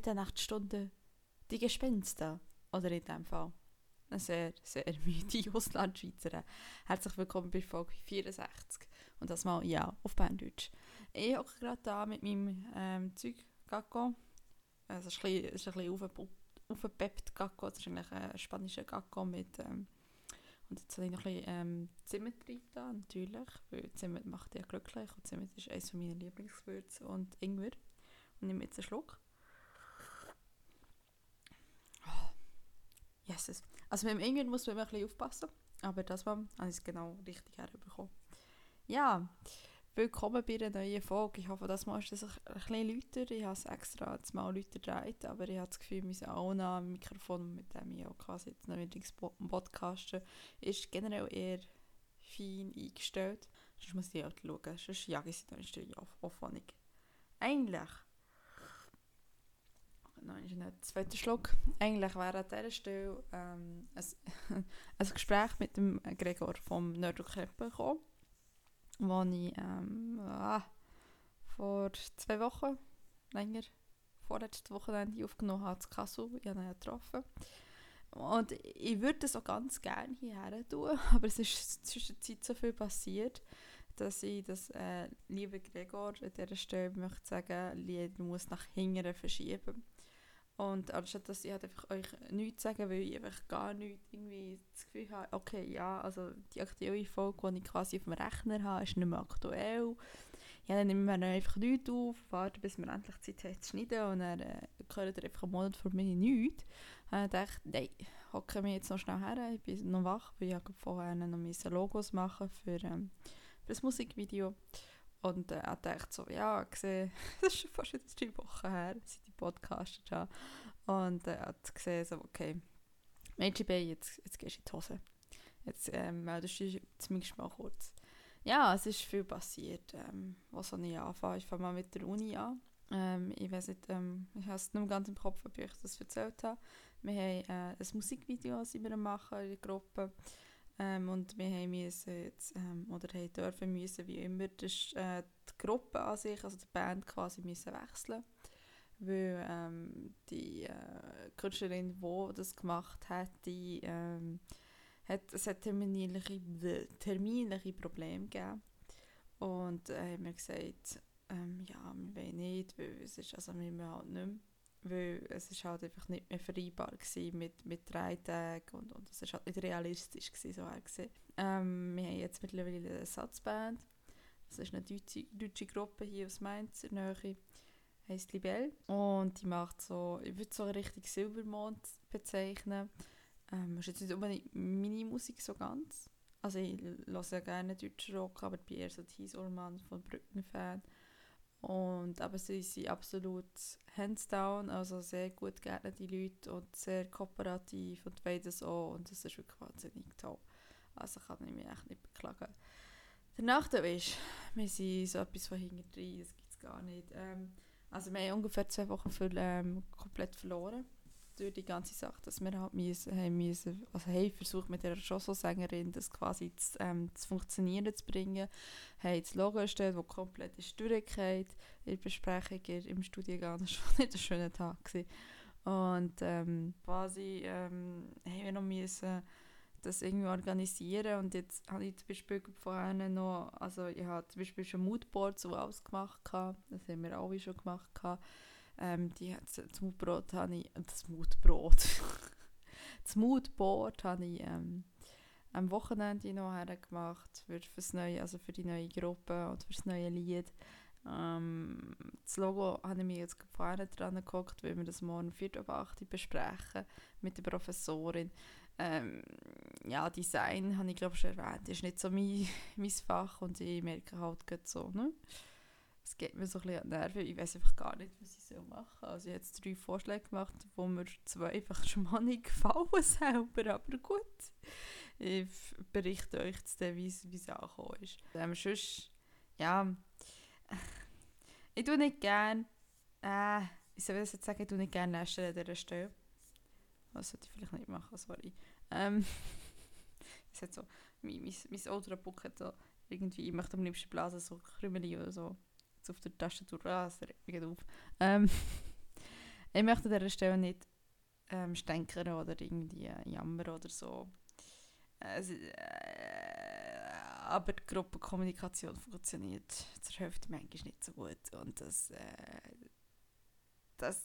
Mitternachtsstunde die Gespenster? Oder in dem Fall eine sehr, sehr müde Auslandschweizerin. Herzlich willkommen bei Folge 64 und das mal, ja, auf Berndeutsch. Ich hocke gerade da mit meinem ähm, Zeug Gacko. Also es ist ein bisschen, aufgepeppt Gacko. Es ist eigentlich ein spanischer Gacko mit... Ähm, und jetzt habe ich noch ein bisschen ähm, Zimt da, natürlich, weil Zimt macht ja glücklich und Zimt ist eines meiner Lieblingsgewürze und Ingwer. Und nehme jetzt einen Schluck. Yes. Also mit dem Ingwer muss man immer ein bisschen aufpassen, aber das war, habe ich genau richtig herbekommen. Ja, Willkommen bei einer neuen Folge. Ich hoffe, das Mal ist es ein bisschen lauter. Ich habe es extra jetzt lauter gedreht, aber ich habe das Gefühl, mein auch Mikrofon, mit dem ich auch quasi jetzt neuerdings podcasten, ist generell eher fein eingestellt. Sonst muss ich halt schauen, sonst jage ich sie dann in auf Aufwandung. Eigentlich Nein, ist nicht zweiter Schluck. Eigentlich wäre an dieser Stelle ähm, ein, ein Gespräch mit dem Gregor vom Nerdl Kreppen gekommen wo ich ähm, ah, vor zwei Wochen, länger, vorletzte Wochenende aufgenommen habe, zu Kassel. Ich habe ihn getroffen. Und ich würde das auch ganz gerne hierher tun, aber es ist zwischen der Zeit so viel passiert, dass ich das, äh, liebe Gregor, an dieser Stelle möchte sagen, du musst nach hinten verschieben. Und anstatt dass ich halt einfach euch nichts sagen, weil ich einfach gar nichts irgendwie das Gefühl habe, okay, ja, also die aktuelle Folge, die ich quasi auf dem Rechner habe, ist nicht mehr aktuell. Ja, dann nehmen wir einfach nichts auf, warten, bis wir endlich Zeit haben zu schneiden und dann äh, hören ihr einfach einen Monat vor mir nichts. Und ich dachte, nein, hocke mich jetzt noch schnell her, ich bin noch wach, weil ich vorher noch Logos machen für, ähm, für das Musikvideo. Und äh, er dachte so, ja, gesehen, das ist schon fast drei Wochen her, seit ich podcastet habe. Und äh, er hat gesehen, so, okay, Mädchen jetzt, jetzt gehst du in die Hose. Jetzt ähm, meldest du dich zumindest mal kurz. Ja, es ist viel passiert. Ähm, was ich anfangen? Ich fange mal mit der Uni an. Ähm, ich weiß nicht, ähm, ich habe es nicht ganz im Kopf, ob ich das erzählt habe. Wir haben äh, ein Musikvideo, machen in der Gruppe. Ähm, und wir haben müssen jetzt, ähm, oder haben dürfen müssen, wie immer, das, äh, die Gruppe an sich, also die Band quasi müssen wechseln weil ähm, die äh, Künstlerin, die das gemacht hat, die ähm, hat, es hat terminliche, terminliche Probleme gegeben. Und äh, haben wir gesagt, ähm, ja, wir wollen nicht, weil es ist, also wir halt nicht mehr weil es ist halt einfach nicht mehr vereinbar mit, mit drei Tagen und, und es ist halt nicht realistisch gewesen, so gesehen. Ähm, wir haben jetzt mittlerweile eine Ersatzband. Das ist eine deutsche, deutsche Gruppe hier aus Mainz in der Nähe. Heißt Libelle. Und die macht so, ich würde so richtig Silbermond bezeichnen. Ähm, ist jetzt nicht unbedingt meine Musik so ganz. Also ich höre ja gerne deutschen Rock, aber ich bin eher so Thies Ullmann von Brücken-Fan. Und aber sie sind absolut hands down, also sehr gut geeignete Leute und sehr kooperativ und das auch und das ist wirklich wahnsinnig toll. Also kann ich mich echt nicht beklagen. Der Nachteil ist, wir sind so etwas von hinten drin, das gibt es gar nicht. Ähm, also wir haben ungefähr zwei Wochen für, ähm, komplett verloren durch die ganze Sache, dass wir halt müssen, haben müssen, also haben versucht mit der Chanson-Sängerin das quasi zu, ähm, zu funktionieren zu bringen, haben das Logo erstellt, das komplett ist durchgefallen in der Besprechung im Studiengang, das war nicht ein schöner Tag gewesen. und ähm, quasi ähm, haben wir noch müssen das irgendwie organisieren und jetzt habe ich zum Beispiel vorher noch, also ich habe zum Beispiel schon Moodboards so ausgemacht, das haben wir alle schon gemacht, ähm, die, das Mutbrot habe ich, das Mutbrot, das Moodboard habe ich ähm, am Wochenende noch gemacht für, fürs neue, also für die neue Gruppe und für das neue Lied. Ähm, das Logo habe ich mir jetzt vorne dran geguckt, weil wir das morgen 4 ab 8 besprechen mit der Professorin. Ähm, ja, Design habe ich glaube schon erwähnt, ist nicht so mein, mein Fach und ich merke halt so, ne? es geht mir so ein bisschen an die Nerven. Ich weiß einfach gar nicht, was ich soll machen soll. Also ich habe jetzt drei Vorschläge gemacht, wo mir zwei einfach schon mal nicht gefallen selber, aber gut. Ich berichte euch jetzt, wie es angekommen ist. Ähm, sonst, ja, ich tue nicht gerne, äh, ich soll das jetzt sagen, ich tue nicht gerne Nester an dieser Stelle. Das sollte ich vielleicht nicht machen, sorry. Ähm, es hat so, mein, mein, mein Ultrabook hat so irgendwie, ich möchte am liebsten blasen, so Krümeli oder so auf der Tastatur. Ah, das regt mich auf. Ähm, ich möchte an dieser Stelle nicht ähm, stänkern oder irgendwie äh, jammern oder so. Also, äh, aber die Gruppenkommunikation funktioniert zur Hälfte manchmal nicht so gut. Und das, äh, das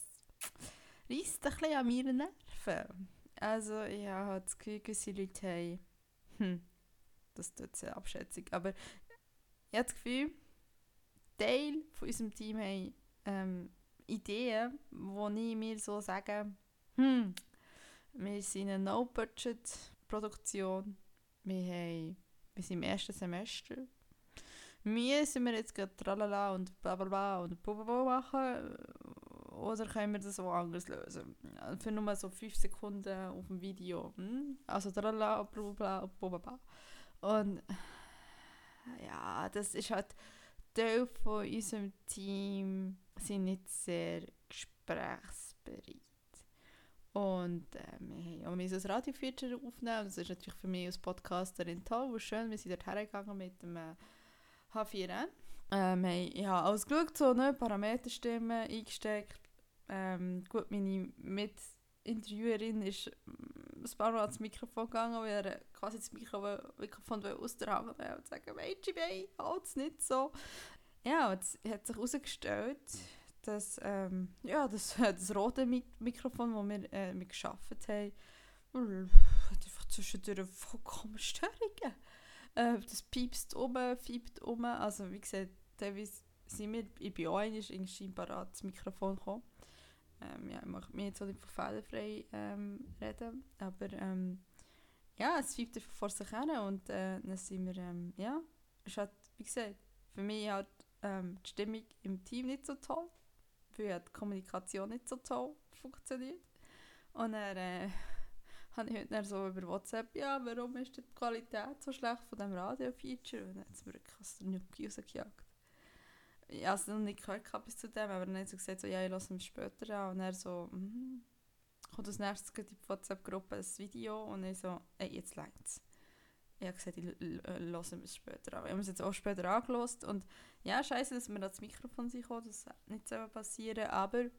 reißt ein bisschen an meinen Nerven. Also ich habe das Gefühl, gewisse Leute haben, hm, das tut eine Abschätzung, aber ich habe das Gefühl, Teil von unserem Team haben ähm, Ideen, wo ich mir so sage, hm, wir sind eine No-Budget-Produktion, wir, wir sind im ersten Semester, müssen wir jetzt gerade tralala und bla bla bla und bla machen oder können wir das auch anders lösen? Für nur so 5 Sekunden auf dem Video. Hm? Also tralala, bla bla bla bla. Und ja, das ist halt Teil von unserem Team sind nicht sehr gesprächsbereit. Und äh, wir haben ein Radio-Feature aufnehmen. Das ist natürlich für mich als Podcasterin toll und schön. Wir sind dort hergegangen mit dem äh, H4N. Ähm, hey, ich habe alles geschaut, so, ne, Parameterstimmen eingesteckt. Ähm, gut, meine Mitinterviewerin ist mm, ein paar Mal ans Mikrofon gegangen, weil er quasi das Mikro Mikrofon aus der Hand und sagen, Mädchen, halt es nicht so. Ja, es hat sich herausgestellt, dass ähm, ja, das, das rote Mikrofon, das wir äh, mit geschaffen haben, hat einfach zwischendurch vollkommen Störungen. Äh, das piepst um, fiebt um. Also wie gesagt, teilweise sind wir, ich bin auch einmal scheinbar ans Mikrofon gekommen. Ähm, ja, ich möchte mich jetzt auch von fehlerfrei ähm, reden, aber ähm, ja, es fiebt einfach vor sich hin und äh, dann sind wir, ähm, ja, es hat, wie gesagt, für mich hat ähm, die Stimmung im Team nicht so toll, weil die Kommunikation nicht so toll funktioniert. Und dann äh, habe ich heute so über WhatsApp, ja, warum ist die Qualität so schlecht von diesem Radio-Feature? Und dann hat es mir der Nuki rausgejagt. Ich habe es noch nicht gehört bis zu dem, aber dann hat sie gesagt, so, ja, ich lasse es später an. Und er so, mhm. kommt als nächstes in die WhatsApp-Gruppe ein Video und ich so, ey, jetzt längt's. Ich habe gesagt, ich lasse es später an. Ich habe es jetzt auch später angelost und ja, scheiße, dass wir das Mikrofon sind das nicht so passieren, aber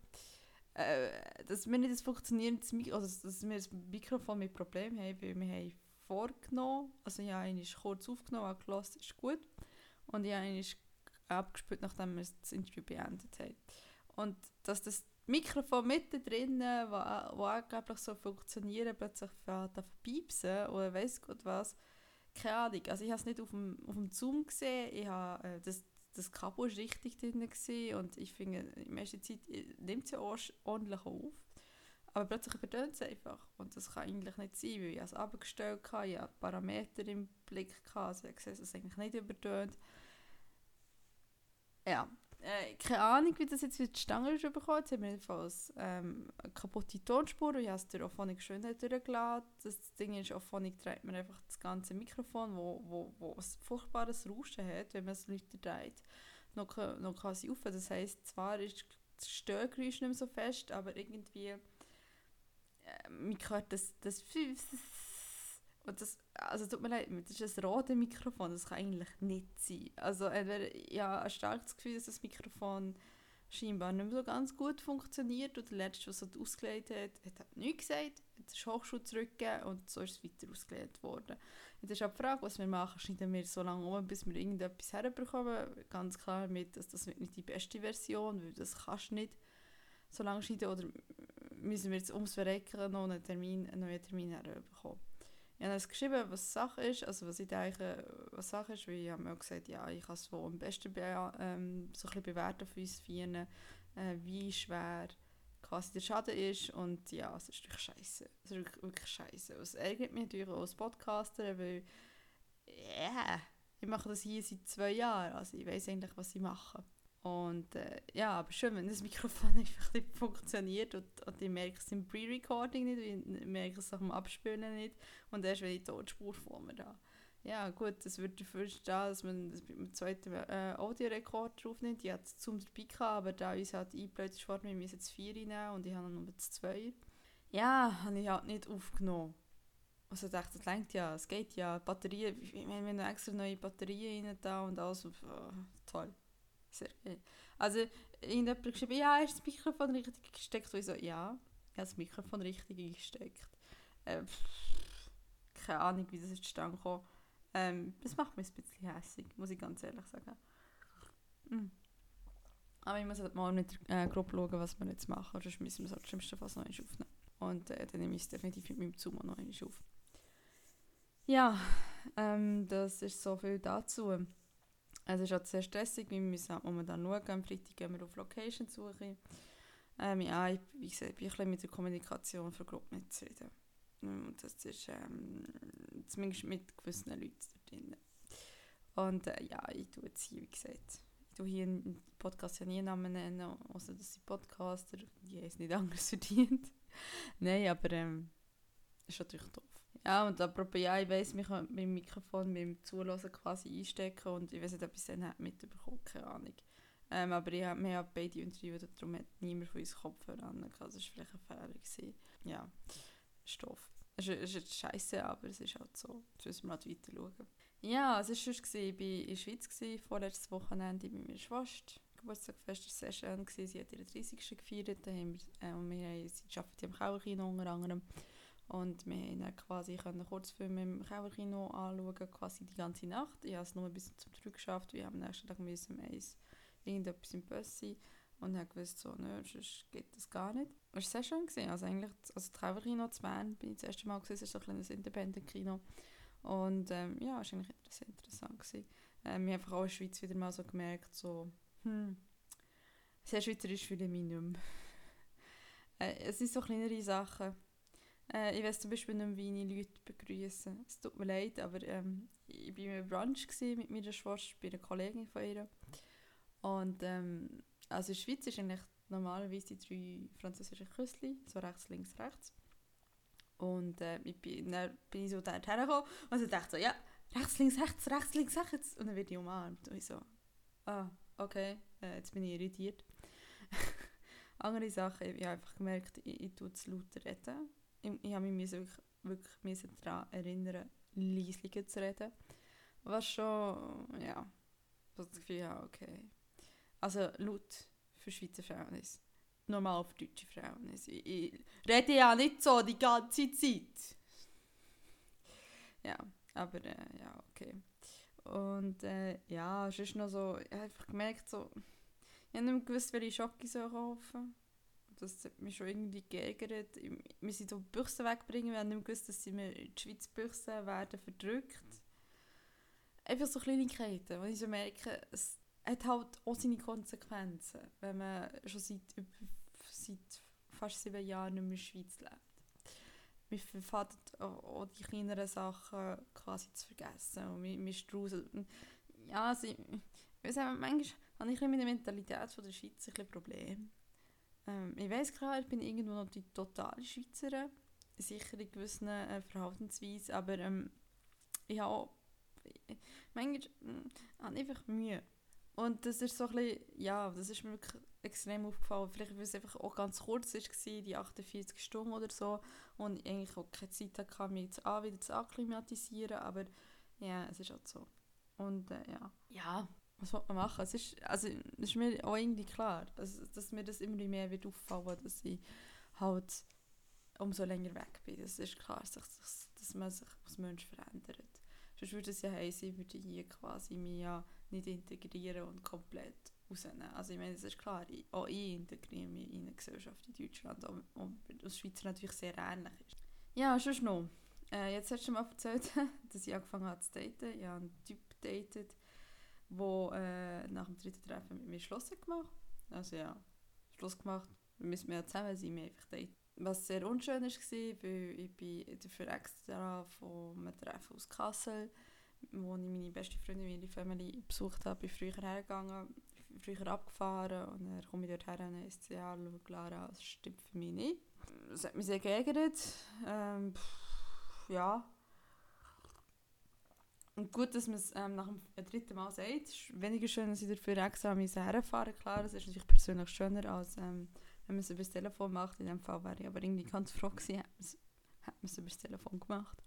äh, dass wir nicht das funktionierendes Mikrofon, also dass wir das Mikrofon mit Problemen haben, weil wir haben vorgenommen, also ich habe einen kurz aufgenommen, angelassen, ist gut und ich habe abgespielt, nachdem wir das Interview beendet haben. Und dass das Mikrofon mittendrin, wo, wo angeblich so funktionieren, plötzlich fährt an piepsen oder weiss Gott was, keine Ahnung. Also ich habe es nicht auf dem, auf dem Zoom gesehen, ich habe, äh, das, das Kabel war richtig drin und ich finde, in der Zeit äh, nimmt es ja ordentlich auf. Aber plötzlich übertönt es einfach. Und das kann eigentlich nicht sein, weil ich es abgestellt habe, ich habe Parameter im Blick, hatte, also ich sehe, dass es eigentlich nicht übertönt. Ja, äh, keine Ahnung, wie das jetzt wieder zustande ist bekommen. Jetzt haben wir jedenfalls ähm, eine kaputte Tonspur und ich habe es durch Auphonic Schönheit durchgeladen. Das Ding ist, Auphonic dreht man einfach das ganze Mikrofon, wo, wo, wo ein furchtbares Rauschen hat, wenn man es lauter dreht, noch, noch quasi auf. Das heisst, zwar ist das Störgeräusch nicht mehr so fest, aber irgendwie äh, man hört das, das und das, also tut mir leid, das ist ein rotes Mikrofon, das kann eigentlich nicht sein. Also entweder, ich habe ein starkes Gefühl, dass das Mikrofon scheinbar nicht mehr so ganz gut funktioniert und der Letzte, der es ausgelegt hat, hat halt nichts gesagt, hat den Hochschuh zurückgegeben und so ist es weiter ausgelegt worden. Jetzt ist auch die Frage, was wir machen, schneiden wir so lange um, bis wir irgendetwas herbekommen. Ganz klar mit, dass das nicht die beste Version, weil das kannst du nicht so lange schneiden oder müssen wir jetzt ums Verrecken noch einen, Termin, einen neuen Termin herbekommen. Ich habe es geschrieben, was Sache ist, also was ich denke, was Sache ist, weil ich habe mir auch gesagt, ja, ich kann es am besten be ähm, so ein bewerten für uns Vieren, äh, wie schwer quasi der Schaden ist und ja, es ist wirklich scheiße. Es ist wirklich, scheiße. Es ärgert mich natürlich auch als Podcaster, weil yeah, ich mache das hier seit zwei Jahren, also ich weiß eigentlich, was ich mache. Und äh, ja, aber schön, wenn das Mikrofon einfach nicht funktioniert und, und ich merke es im Pre-Recording nicht, ich merke es auch im Abspielen nicht und erst wenn ich die Tonspur vor mir da. Ja gut, das würde dafür stehen, dass man das mit dem zweiten äh, Audiorekord draufnimmt. Ich hatte es zum dabei gehabt, aber da uns halt eingebläut ist wir müssen jetzt vier nehmen und ich habe nur zwei. Ja, habe ich halt nicht aufgenommen. Also ich dachte, das lenkt ja, es geht ja. Batterien, wir haben extra neue Batterien rein da und alles. Oh, toll Sehr geil. Also, irgendjemand hat geschrieben, ja, ist das Mikrofon richtig gesteckt? Und ich so, ja, ich habe das Mikrofon richtig eingesteckt. Äh, keine Ahnung, wie das zustande gekommen. Ähm, das macht mich ein bisschen hässlich, muss ich ganz ehrlich sagen. Mm. Aber ich muss halt mal der äh, Gruppe schauen, was wir jetzt machen. Sonst müssen wir es halt schlimmsten Fall noch einmal aufnehmen. Und äh, dann nehme ich es definitiv mit meinem Zoom noch einmal auf. Ja, ähm, das ist so viel dazu. Es ist auch sehr stressig, wir müssen momentan schauen. Am Freitag gehen wir auf Location-Suche. Ähm, ja, ich, wie gesagt, bin ein bisschen mit der Kommunikation für die Gruppe nicht zufrieden. Und das ist ähm, zumindest mit gewissen Leuten drin. Und äh, ja, ich tue jetzt hier, wie gesagt, ich tue hier im Podcast ja nie Namen nennen, außer dass sie Podcaster, die es nicht anders verdient. Nein, aber ähm, ist natürlich doof. Ja, und apropos, ja, ich weiss, ich kann mit Mikrofon, mit dem Zulassen quasi einstecken und ich weiß nicht, ob ich es dann mitbekommen keine Ahnung. Ähm, aber ich hab, wir haben beide interviewt, darum hat niemand von uns Kopfhörer an. Also das war vielleicht ein Fehler. Ja, Stoff. Es ist, ist scheiße, aber es ist halt so. Jetzt müssen wir halt weiter schauen. Ja, es war sonst, ich war in der Schweiz, gewesen, vorletztes Wochenende bei meiner Schwester. Geburtstagfest war sehr schön, gewesen. sie hat ihren 30. gefeiert. Da haben wir, äh, und wir haben, sie arbeitet im Kauerkino unter anderem. Und wir dann quasi können Kurzfilme im Kauerkino anschauen, quasi die ganze Nacht. Ich habe es nur bis zum 3 geschafft, wir haben am nächsten Tag müssen um eins irgendetwas im Bus sein und habe gewusst, so, nö, sonst geht das gar nicht. Es war sehr schön. Gewesen. Also eigentlich, also das Trauerkino zu Bern bin ich das erste Mal gesehen, es ist so ein kleines Independent-Kino. Und ähm, ja, es war eigentlich sehr interessant. Gewesen. Ähm, wir haben einfach auch in der Schweiz wieder mal so gemerkt, so, hm, sehr schweizerisch fühle ich mich nicht mehr. äh, es sind so kleinere Sachen. Äh, ich weiß zum Beispiel nicht wie ich Leute begrüße. Es tut mir leid, aber ähm, ich war einem Brunch mit meiner Schwester, bei einer Kollegin von ihr. Und ähm, also in der Schweiz ist eigentlich normalerweise die drei französischen Küssli, so rechts, links, rechts. Und äh, ich bin, dann bin ich so dort hergekommen und ich dachte so, ja, rechts, links, rechts, rechts, links, rechts. Und dann werde ich umarmt. Und ich so, ah, okay, äh, jetzt bin ich irritiert. Andere Sachen, ich habe einfach gemerkt, ich, ich tue zu lauter reden. Ich, ich habe mich wirklich, wirklich daran erinnern, leislicher zu reden. Was schon, ja, das Gefühl, ja, okay also laut für Schweizer Verhältnis. Normal für deutsche Verhältnis. Ich, ich rede ja nicht so die ganze Zeit. Ja, aber äh, ja, okay. Und äh, ja, es ist noch so, ich habe einfach gemerkt, so, ich habe nicht gewusst, welche Schocke so kaufen Das hat mich schon irgendwie geärgert. Wir sind so Büchsen wegbringen, wir haben nicht gewusst, dass sie mir in die Schweiz Büchsen werden verdrückt. Einfach so Kleinigkeiten, wo ich so merke, es, hat halt auch seine Konsequenzen, wenn man schon seit, seit fast sieben Jahren nicht mehr in der Schweiz lebt. Man verfährt auch die kleineren Sachen quasi zu vergessen und man, man strauselt. Ja, also, ich, ich weiß manchmal habe ich mit der Mentalität von der Schweiz ein Problem. Ähm, ich weiß klar, ich bin irgendwo noch die totale Schweizerin, sicher in gewissen äh, Verhaltensweisen, aber ähm, ich habe auch, manchmal äh, einfach Mühe und das ist so ein bisschen, ja, das ist mir wirklich extrem aufgefallen. Vielleicht, weil es einfach auch ganz kurz war, die 48 Stunden oder so. Und ich eigentlich auch keine Zeit hatte, mich jetzt wieder zu akklimatisieren. Aber ja, es ist halt so. Und äh, ja. Ja, was soll man machen? Es ist, also, es ist mir auch irgendwie klar, dass, dass mir das immer mehr wird auffallen, dass ich halt umso länger weg bin. Das ist klar, dass, dass man sich als Mensch verändert. Sonst würde es ja heißen, ich würde hier quasi mich ja nicht integrieren und komplett rausnehmen. Also ich meine, es ist klar, ich, auch ich integriere mich in eine Gesellschaft in Deutschland, und, aus Schweizer natürlich sehr ähnlich ist. Ja, schon noch. Äh, jetzt hast du mir erzählt, dass ich angefangen habe zu daten. Ich habe einen Typ gedatet, der äh, nach dem dritten Treffen mit mir Schluss hat gemacht Also ja, Schluss gemacht. Wir müssen ja zusammen sein, wir einfach daten. Was sehr unschön war, weil ich bin dafür extra einem Treffen aus Kassel wo ich meine beste Freundin ihre Family besucht habe, bin früher hergegangen, früher abgefahren und dann komme ich dort her und ist ja, Clara, das stimmt für mich nicht. Das hat mich sehr geärgert. Ähm, ja. Und gut, dass man es ähm, nach dem dritten Mal sagt. Es ist weniger schön, dass ich dafür extra herfahren Klar, das ist natürlich persönlich schöner, als ähm, wenn man es über das Telefon macht. In dem Fall wäre ich aber irgendwie ganz froh gewesen, hat man es über das Telefon gemacht.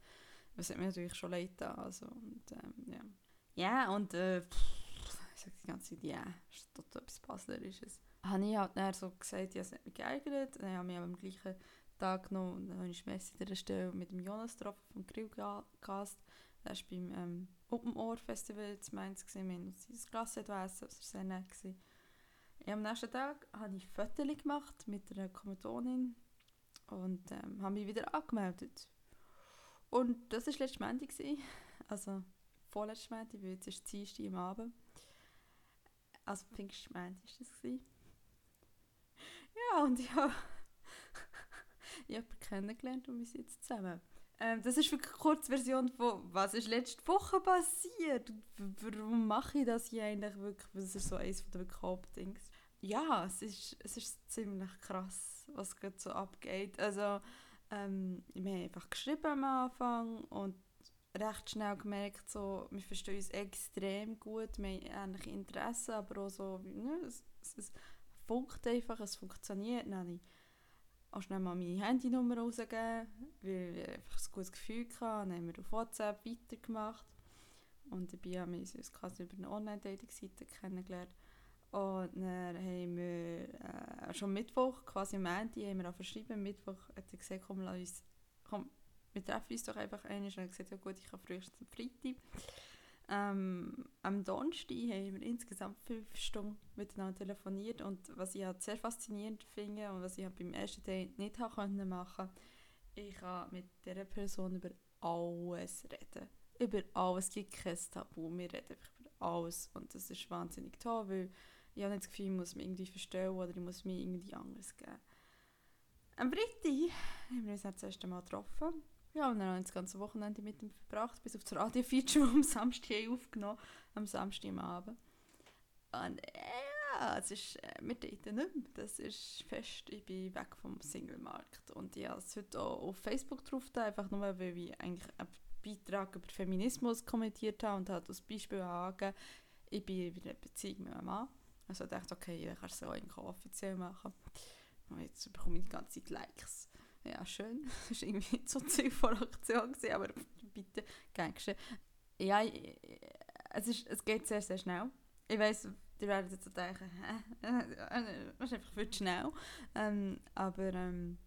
Das hat mir natürlich schon leid getan. Also, und, ähm, ja. ja, und äh, ich sage die ganze Zeit, ja, yeah, ist total etwas Baslerisches. Habe ich halt dann so gesagt, ja, es hat mich geeignet. Dann habe ich am gleichen Tag noch, dann habe ich Messi an der Stelle mit dem Jonas getroffen vom Grillcast. Er war beim ähm, Open Ohr Festival in Mainz. Wir haben uns sein Glas essen, das war sehr nett. Gewesen. am nächsten Tag habe ich Fotos gemacht mit einer Kommilitonin und ähm, habe mich wieder angemeldet. Und das war letztes Montag. Also vorletztes Montag, weil jetzt ist Dienstag am Abend. Also Pfingstmontag war das. Gewesen. Ja, und ich habe jemanden kennengelernt und wir sind jetzt zusammen. Ähm, das ist wirklich eine Kurzversion von «Was ist letzte Woche passiert?» Warum mache ich das hier eigentlich wirklich? Das ist so eines der Hauptdings. Ja, es ist, es ist ziemlich krass, was gerade so abgeht. Also, ähm, wir haben einfach geschrieben am Anfang und recht schnell gemerkt, so, wir verstehen uns extrem gut, wir haben ähnliche Interessen, aber auch so, ne, es, es, es funkt einfach, es funktioniert. Dann habe auch schnell mal meine Handynummer rausgegeben, weil ich einfach ein gutes Gefühl hatte. Dann haben wir auf WhatsApp weitergemacht. Und dabei haben wir uns quasi über eine Online-Dating-Seite kennengelernt. Und dann haben wir äh, schon Mittwoch, quasi am Ende, haben wir auch verschrieben. Mittwoch hat er gesagt, komm, lass uns, komm, wir treffen uns doch einfach einmal. Und er hat gesagt, ja gut, ich kann frühestens am Freitag. Ähm, am Donnerstag haben wir insgesamt fünf Stunden miteinander telefoniert und was ich halt sehr faszinierend finde und was ich halt beim ersten Date nicht machen konnte, ich kann mit dieser Person über alles reden. Über alles, es gibt kein Tabu, wir reden einfach über alles und das ist wahnsinnig toll, weil ich habe nicht das Gefühl, ich muss mich irgendwie verstellen oder ich muss mir irgendwie anders geben. Am Freitag haben wir uns das erste Mal getroffen ja, und dann haben wir das ganze Wochenende mit ihm verbracht, bis auf das Radio-Feature, am Samstag aufgenommen am Samstag am Abend. Und ja, es ist, äh, wir daten nicht mehr. Das ist fest, ich bin weg vom Single-Markt. Und ich habe es heute auch auf Facebook drauf, einfach nur, weil ich eigentlich einen Beitrag über Feminismus kommentiert habe und halt als Beispiel angegeben, ich bin in einer Beziehung mit meinem Mann. Also ich dachte, okay, ich kann es auch offiziell machen. Und jetzt bekomme ich die ganze Zeit Likes ja, schön. Das war irgendwie so Ziel von Aktion, gewesen, aber bitte, geschehen. Ja, es, ist, es geht sehr, sehr schnell. Ich weiss, die werden jetzt so denken, das ist einfach viel zu schnell. Ähm, aber ähm,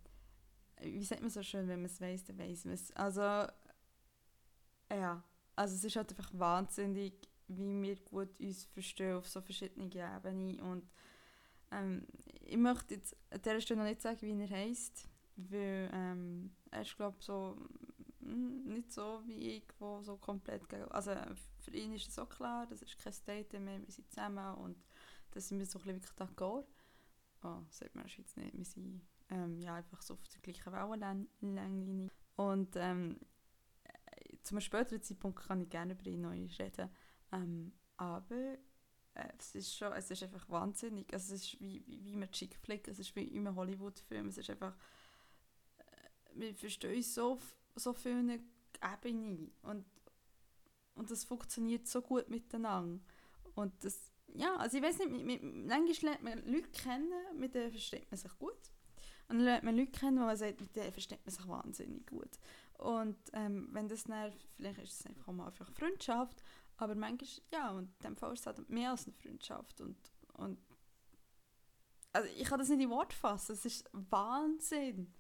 wie sagt man so schön, wenn man es weiss, dann weiss man es. Also, ja, also es ist halt einfach wahnsinnig, wie wir gut uns verstehen auf so verschiedenen Ebenen. Und ähm, ich möchte jetzt an dieser Stelle noch nicht sagen, wie er heisst weil ähm, er ist, glaube so mm, nicht so wie ich, wo so komplett Also für ihn ist es auch klar, das ist kein Date mehr, wir sind zusammen und das sind wir so ein wirklich d'accord. Oh, sagt man in der Schweiz nicht, wir sind ähm, ja, einfach so auf der gleichen Wellenlänge. Und ähm, zu einem späteren Zeitpunkt kann ich gerne über ihn neu reden. Ähm, aber äh, es ist schon, es ist einfach wahnsinnig. Also es ist wie, wie, wie ein Chick Flick, es ist wie in einem Hollywood-Film. Es ist einfach wir verstehen uns so so vielen Ebenen und, und das funktioniert so gut miteinander. Und das, ja, also ich weiß nicht, mit, mit, manchmal lernt man Leute kennen, mit denen versteht man sich gut. Und dann lernt man Leute kennen, wo man sagt, mit denen versteht man sich wahnsinnig gut. Und ähm, wenn das dann, vielleicht ist es einfach mal einfach Freundschaft, aber manchmal, ja, und in dem Fall ist es halt mehr als eine Freundschaft. Und, und also ich kann das nicht in Wort fassen, es ist Wahnsinn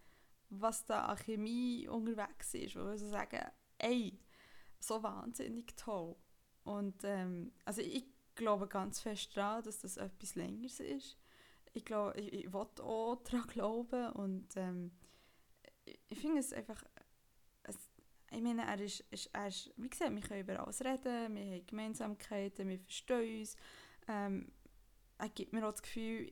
was da an Chemie unterwegs ist, wo wir so sagen, ey, so wahnsinnig toll. Und ähm, also ich glaube ganz fest daran, dass das etwas Längeres ist. Ich glaube, ich, ich will auch daran glauben und ähm, ich, ich finde es einfach, es, ich meine, er ist, ist, er ist, wie gesagt, wir können über alles reden, wir haben Gemeinsamkeiten, wir verstehen uns. Ähm, er gibt mir auch das Gefühl,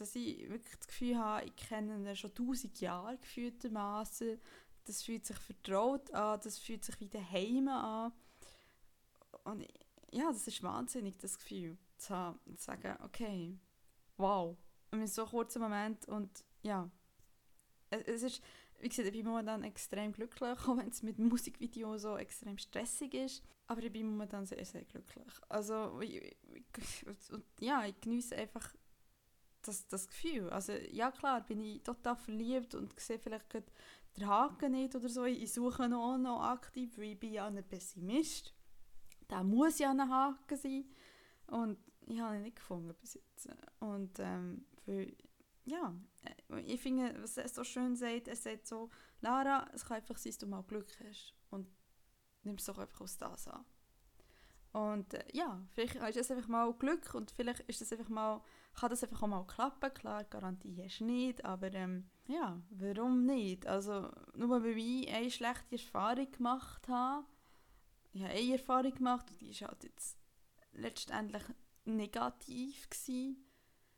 dass ich wirklich das Gefühl habe, ich kenne ihn schon tausend Jahre gefühltermaßen. Das fühlt sich vertraut an, das fühlt sich wie daheim an. Und ja, das ist wahnsinnig, das Gefühl zu haben und zu sagen, okay, wow. Und in so kurzen Moment und ja, es ist, wie gesagt, ich bin momentan extrem glücklich, auch wenn es mit Musikvideo so extrem stressig ist. Aber ich bin momentan sehr, sehr glücklich. Also, ich, ich, ja, ich genieße einfach das, das Gefühl. Also, ja klar, bin ich total verliebt und sehe vielleicht den Haken nicht oder so. Ich suche noch, noch aktiv, weil ich bin ja ein Pessimist. Da muss ja ein Haken sein. Und ich habe ihn nicht gefunden bis jetzt. Und ähm, weil, ja, äh, ich finde, was er so schön sagt, er sagt so, Lara, es kann einfach sein, dass du mal Glück hast und nimmst es doch einfach aus das an. Und äh, ja, vielleicht ist das einfach mal Glück und vielleicht ist das einfach mal, kann das einfach auch mal klappen. Klar, Garantie hast du nicht, aber ähm, ja, warum nicht? Also nur weil ich eine schlechte Erfahrung gemacht habe, ich habe eine Erfahrung gemacht und die ist halt jetzt letztendlich negativ gewesen,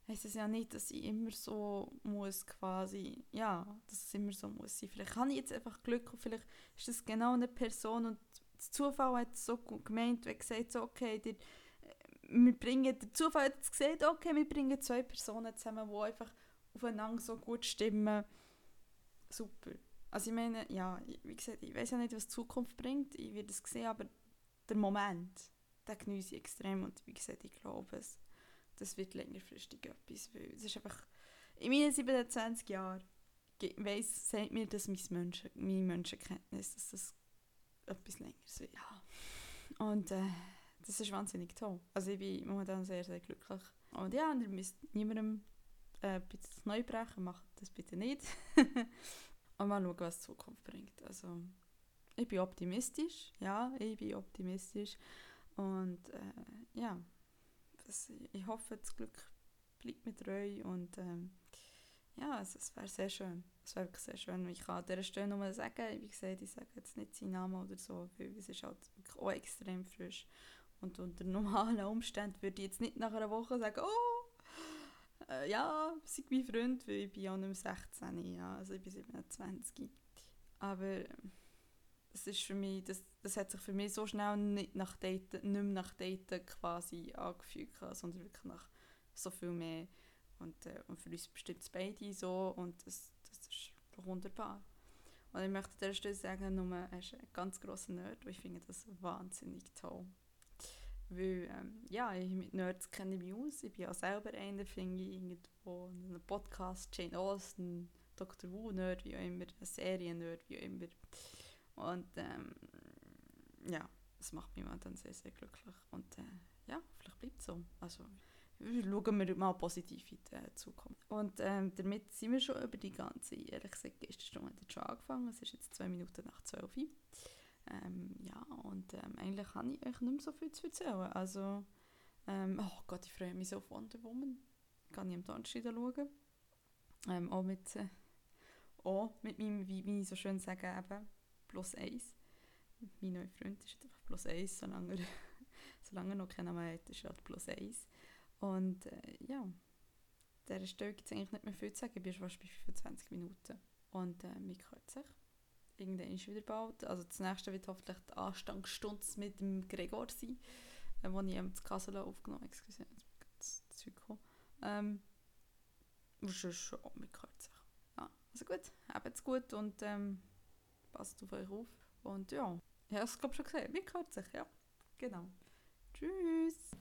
heisst es ja nicht, dass ich immer so muss quasi, ja, dass es immer so muss sein. Vielleicht habe ich jetzt einfach Glück und vielleicht ist das genau eine Person und der Zufall hat es so gut gemeint, wenn gesagt so, okay, der, wir bringen, der Zufall hat gesagt, okay, wir bringen zwei Personen zusammen, die einfach aufeinander so gut stimmen. Super. Also ich meine, ja, wie gesagt, ich weiß ja nicht, was die Zukunft bringt, ich werde es sehen, aber der Moment, den genieße ich extrem und wie gesagt, ich glaube, es, das wird längerfristig etwas, weil es ist einfach, in meinen 27 Jahren weiss, sagt mir das mein Menschen, meine Menschenkenntnis, dass das etwas längeres wird. Ja. Und äh, das ist wahnsinnig toll. Also ich bin momentan sehr, sehr glücklich. Und ja, ihr müsst niemandem äh, bitte neu brechen, macht das bitte nicht. und mal schauen, was die Zukunft bringt. Also ich bin optimistisch, ja, ich bin optimistisch. Und äh, ja, das, ich hoffe, das Glück bleibt mir treu und ähm, ja, es, es wäre sehr schön. Es wäre wirklich sehr schön. Ich kann an dieser Stelle nur sagen, wie gesagt, ich sage jetzt nicht seinen Namen oder so, weil es ist halt auch extrem frisch. Und unter normalen Umständen würde ich jetzt nicht nach einer Woche sagen, oh, äh, ja, sei mein Freund, weil ich bin ja nicht mehr 16, ja, also ich bin 27. Aber das ist für mich, das, das hat sich für mich so schnell nicht, nach Daten, nicht mehr nach Daten quasi angefühlt, sondern wirklich nach so viel mehr. Und, äh, und für uns bestimmt es beide so und das, das ist wunderbar. Und ich möchte an dieser Stelle sagen, nur, er ist ein ganz grosser Nerd und ich finde das wahnsinnig toll. Weil, ähm, ja, ich, mit Nerds kenne ich mich aus. Ich bin ja selber einer, finde ich, irgendwo in Podcast, Jane Austen, Dr. Who-Nerd, wie auch immer, eine Serie-Nerd, wie auch immer. Und ähm, ja, das macht mich dann sehr, sehr glücklich. Und äh, ja, vielleicht bleibt es so. Also schauen wir mal positiv in die Zukunft. Und ähm, damit sind wir schon über die ganze, ehrlich gesagt, Gästestunde schon angefangen. Es ist jetzt zwei Minuten nach zwölf. Ähm, ja, und ähm, eigentlich habe ich euch nicht mehr so viel zu erzählen. Also, ähm, oh Gott, ich freue mich so auf Wonder Woman. Kann ich am Donnerstag schauen. Ähm, auch mit, äh, auch mit meinem, wie, wie ich so schön sage, eben, plus eins. Mein neuer Freund ist einfach plus eins, solange er, solange er noch keinen mehr hat, ist er halt plus eins. Und äh, ja, dieser Stelle gibt es eigentlich nicht mehr viel zu sagen. Ich bin fast bei 25 Minuten. Und äh, mir gehört sich. Irgendwann ist wieder bald. Also das nächste wird hoffentlich die Anstandsstunde mit dem Gregor sein, äh, wo ich ähm, das Kassel aufgenommen habe. Excuse, das Zeug. Ähm, schon, oh, gehört sich. Ja, also gut, habt's gut und ähm, passt auf euch auf. Und ja, ich habe es glaube schon gesehen. Gehört sich, ja. Genau. Tschüss.